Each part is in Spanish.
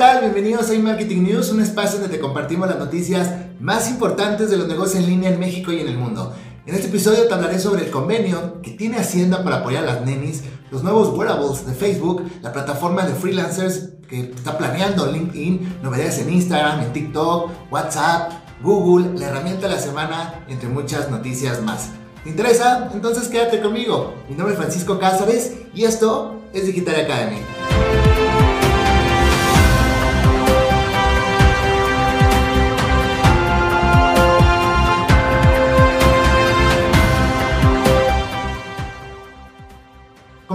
tal? Bienvenidos a Marketing News, un espacio donde te compartimos las noticias más importantes de los negocios en línea en México y en el mundo. En este episodio te hablaré sobre el convenio que tiene Hacienda para apoyar a las nenis, los nuevos wearables de Facebook, la plataforma de freelancers que está planeando LinkedIn, novedades en Instagram, en TikTok, WhatsApp, Google, la herramienta de la semana, entre muchas noticias más. ¿Te interesa? Entonces quédate conmigo. Mi nombre es Francisco Cázares y esto es Digital Academy.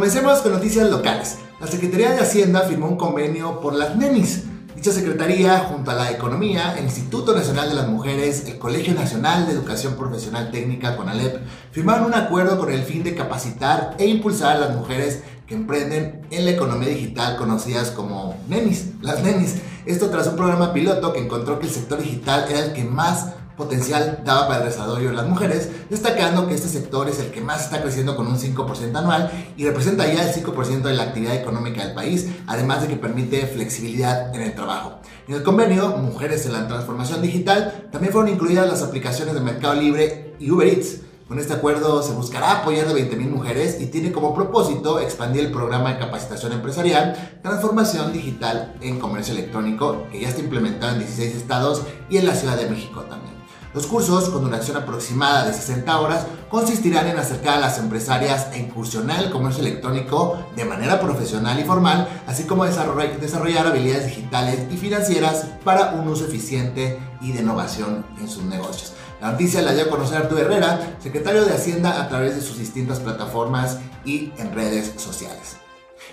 Comencemos con noticias locales. La Secretaría de Hacienda firmó un convenio por las nenis. Dicha secretaría, junto a la Economía, el Instituto Nacional de las Mujeres, el Colegio Nacional de Educación Profesional Técnica, CONALEP, firmaron un acuerdo con el fin de capacitar e impulsar a las mujeres que emprenden en la economía digital conocidas como nenis, las nenis. Esto tras un programa piloto que encontró que el sector digital era el que más potencial daba para el desarrollo de las mujeres, destacando que este sector es el que más está creciendo con un 5% anual y representa ya el 5% de la actividad económica del país, además de que permite flexibilidad en el trabajo. En el convenio Mujeres en la Transformación Digital también fueron incluidas las aplicaciones de Mercado Libre y Uber Eats. Con este acuerdo se buscará apoyar a 20.000 mujeres y tiene como propósito expandir el programa de capacitación empresarial Transformación Digital en Comercio Electrónico, que ya está implementado en 16 estados y en la Ciudad de México también. Los cursos, con duración aproximada de 60 horas, consistirán en acercar a las empresarias a incursionar el comercio electrónico de manera profesional y formal, así como desarrollar habilidades digitales y financieras para un uso eficiente y de innovación en sus negocios. La noticia la dio a conocer Arturo Herrera, secretario de Hacienda, a través de sus distintas plataformas y en redes sociales.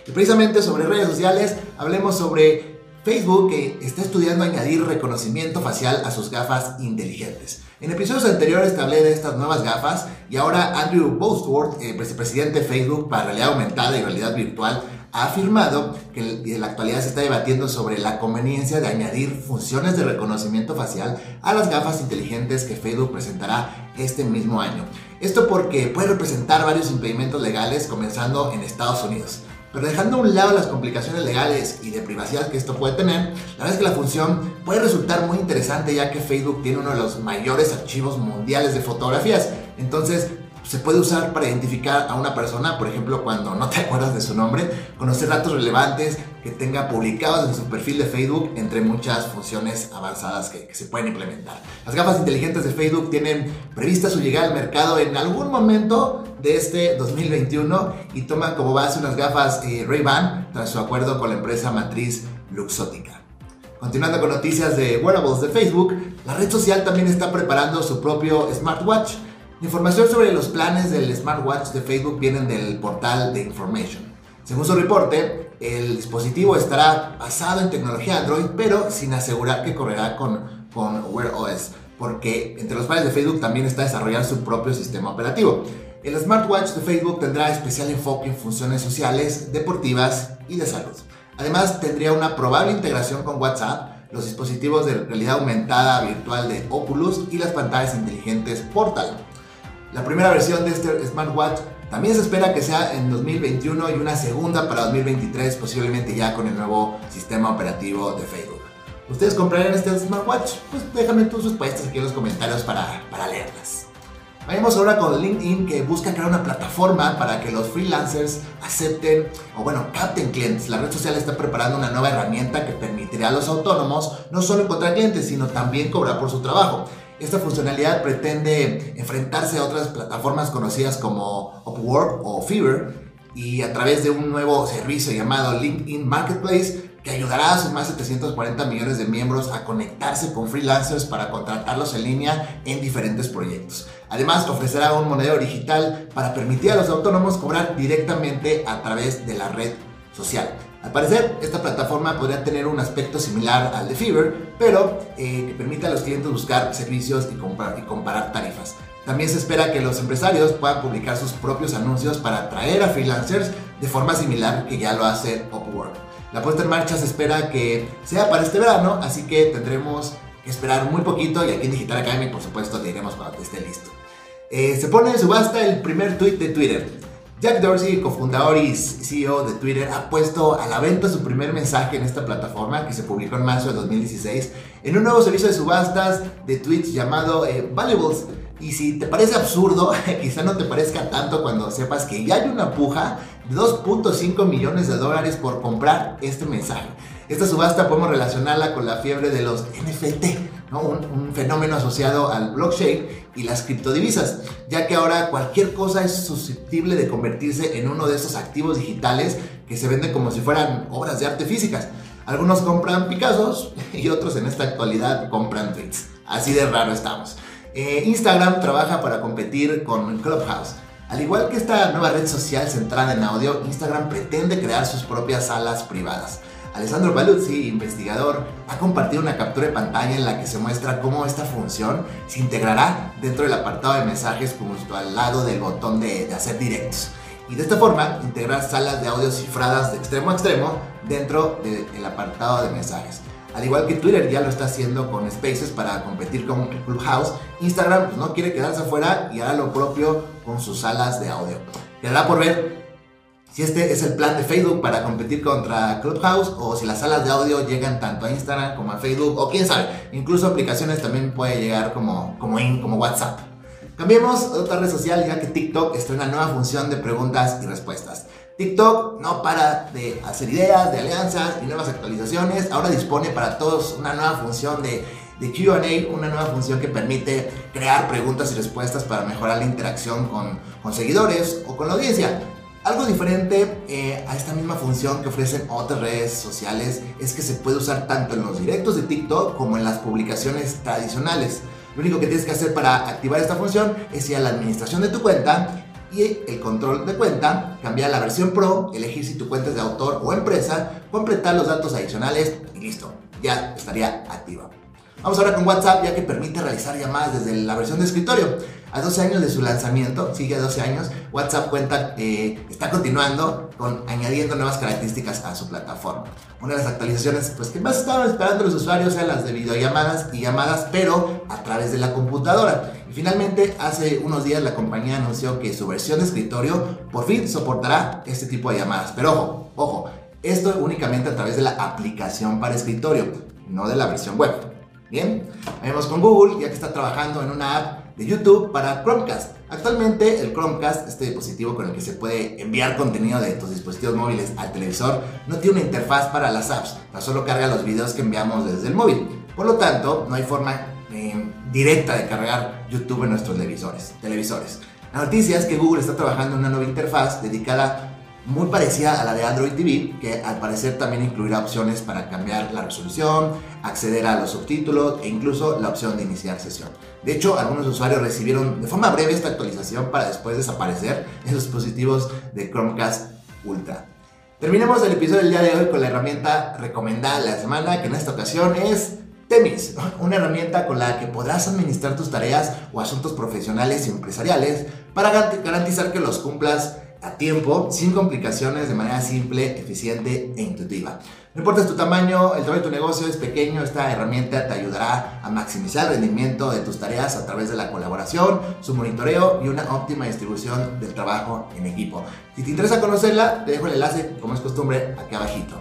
Y precisamente sobre redes sociales, hablemos sobre Facebook que está estudiando añadir reconocimiento facial a sus gafas inteligentes. En episodios anteriores te hablé de estas nuevas gafas y ahora Andrew Bostworth, eh, vicepresidente de Facebook para realidad aumentada y realidad virtual, ha afirmado que en la actualidad se está debatiendo sobre la conveniencia de añadir funciones de reconocimiento facial a las gafas inteligentes que Facebook presentará este mismo año. Esto porque puede representar varios impedimentos legales comenzando en Estados Unidos. Pero dejando a un lado las complicaciones legales y de privacidad que esto puede tener, la verdad es que la función puede resultar muy interesante ya que Facebook tiene uno de los mayores archivos mundiales de fotografías. Entonces, se puede usar para identificar a una persona, por ejemplo, cuando no te acuerdas de su nombre, conocer datos relevantes que tenga publicados en su perfil de Facebook, entre muchas funciones avanzadas que, se pueden implementar. Las gafas inteligentes de Facebook tienen prevista su llegada al mercado en algún momento de este 2021 y toman como base unas gafas eh, Ray-Ban tras su acuerdo con la empresa matriz Luxótica. Continuando con noticias de wearables de Facebook, la red social también está preparando su propio smartwatch Información sobre los planes del smartwatch de Facebook vienen del portal de Information. Según su reporte, el dispositivo estará basado en tecnología Android, pero sin asegurar que correrá con, con Wear OS, porque entre los planes de Facebook también está desarrollar su propio sistema operativo. El smartwatch de Facebook tendrá especial enfoque en funciones sociales, deportivas y de salud. Además, tendría una probable integración con WhatsApp, los dispositivos de realidad aumentada virtual de Oculus y las pantallas inteligentes Portal. La primera versión de este smartwatch también se espera que sea en 2021 y una segunda para 2023, posiblemente ya con el nuevo sistema operativo de Facebook. ¿Ustedes comprarían este smartwatch? Pues déjame tus respuestas aquí en los comentarios para, para leerlas. Vayamos ahora con LinkedIn que busca crear una plataforma para que los freelancers acepten o bueno, capten clientes. La red social está preparando una nueva herramienta que permitirá a los autónomos no solo encontrar clientes, sino también cobrar por su trabajo. Esta funcionalidad pretende enfrentarse a otras plataformas conocidas como Upwork o Fiverr y a través de un nuevo servicio llamado LinkedIn Marketplace que ayudará a sus más de 740 millones de miembros a conectarse con freelancers para contratarlos en línea en diferentes proyectos. Además, ofrecerá un monedero digital para permitir a los autónomos cobrar directamente a través de la red social. Al parecer, esta plataforma podría tener un aspecto similar al de Fiverr, pero eh, que permite a los clientes buscar servicios y, y comparar tarifas. También se espera que los empresarios puedan publicar sus propios anuncios para atraer a freelancers de forma similar que ya lo hace Upwork. La puesta en marcha se espera que sea para este verano, así que tendremos que esperar muy poquito y aquí en Digital Academy por supuesto te diremos cuando esté listo. Eh, se pone en subasta el primer tweet de Twitter. Jack Dorsey, cofundador y CEO de Twitter, ha puesto a la venta su primer mensaje en esta plataforma que se publicó en marzo de 2016 en un nuevo servicio de subastas de tweets llamado eh, Valuables. Y si te parece absurdo, quizá no te parezca tanto cuando sepas que ya hay una puja de 2.5 millones de dólares por comprar este mensaje. Esta subasta podemos relacionarla con la fiebre de los NFT, un, fenómeno asociado al blockchain y las criptodivisas, ya que ahora cualquier cosa es susceptible de convertirse en uno de esos activos digitales que se venden como si fueran obras de arte físicas. Algunos compran Picassos y otros en esta actualidad compran tweets. Así de raro estamos. Eh, Instagram trabaja para competir con Clubhouse. Al igual que esta nueva red social centrada en audio, Instagram pretende crear sus propias salas privadas. Alessandro Baluzzi, investigador, ha compartido una captura de pantalla en la que se muestra cómo esta función se integrará dentro del apartado de mensajes justo al lado del botón de, de hacer directos. Y de esta forma, integrar salas de audio cifradas de extremo a extremo dentro del apartado de mensajes. Al igual que Twitter ya lo está haciendo con Spaces para competir con Clubhouse, Instagram pues, no quiere quedarse afuera y hará lo propio con sus salas de audio. Quedará por ver si este es el plan de Facebook para competir contra Clubhouse o si las salas de audio llegan tanto a Instagram como a Facebook o quién sabe, incluso aplicaciones también puede llegar como, como, WhatsApp. Cambiemos a otra red social ya que TikTok estrena nueva función de preguntas y respuestas. TikTok no para de hacer ideas, de alianzas y nuevas actualizaciones. Ahora dispone para todos una nueva función de, de QA, una nueva función que permite crear preguntas y respuestas para mejorar la interacción con, con seguidores o con la audiencia. Algo diferente eh, a esta misma función que ofrecen otras redes sociales es que se puede usar tanto en los directos de TikTok como en las publicaciones tradicionales. Lo único que tienes que hacer para activar esta función es ir a la administración de tu cuenta y el control de cuenta, cambiar la versión Pro, elegir si tu cuenta es de autor o empresa, completar los datos adicionales y listo, ya estaría activa. Vamos ahora con WhatsApp ya que permite realizar llamadas desde la versión de escritorio. A 12 años de su lanzamiento, sigue a 12 años, WhatsApp cuenta, eh, está continuando con añadiendo nuevas características a su plataforma. Una de las actualizaciones pues, que más estaban esperando los usuarios eran las de videollamadas y llamadas, pero a través de la computadora. Y finalmente, hace unos días la compañía anunció que su versión de escritorio por fin soportará este tipo de llamadas. Pero ojo, ojo, esto únicamente a través de la aplicación para escritorio, no de la versión web. Bien, vemos con Google, ya que está trabajando en una app de YouTube para Chromecast. Actualmente el Chromecast, este dispositivo con el que se puede enviar contenido de tus dispositivos móviles al televisor, no tiene una interfaz para las apps, solo carga los videos que enviamos desde el móvil. Por lo tanto, no hay forma eh, directa de cargar YouTube en nuestros televisores. televisores. La noticia es que Google está trabajando en una nueva interfaz dedicada muy parecida a la de Android TV, que al parecer también incluirá opciones para cambiar la resolución, acceder a los subtítulos e incluso la opción de iniciar sesión. De hecho, algunos usuarios recibieron de forma breve esta actualización para después desaparecer en los dispositivos de Chromecast Ultra. Terminemos el episodio del día de hoy con la herramienta recomendada de la semana, que en esta ocasión es Temis, una herramienta con la que podrás administrar tus tareas o asuntos profesionales y empresariales para garantizar que los cumplas a tiempo, sin complicaciones, de manera simple, eficiente e intuitiva. No importa tu tamaño, el tamaño de tu negocio es pequeño, esta herramienta te ayudará a maximizar el rendimiento de tus tareas a través de la colaboración, su monitoreo y una óptima distribución del trabajo en equipo. Si te interesa conocerla, te dejo el enlace, como es costumbre, aquí abajito.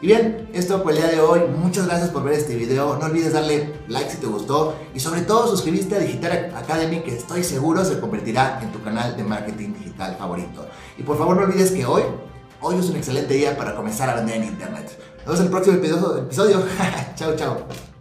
Y bien, esto fue el día de hoy. Muchas gracias por ver este video. No olvides darle like si te gustó y sobre todo suscribirte a Digital Academy que estoy seguro se convertirá en tu canal de marketing digital favorito. Y por favor no olvides que hoy, hoy es un excelente día para comenzar a vender en internet. Nos vemos en el próximo episodio. chao, chao.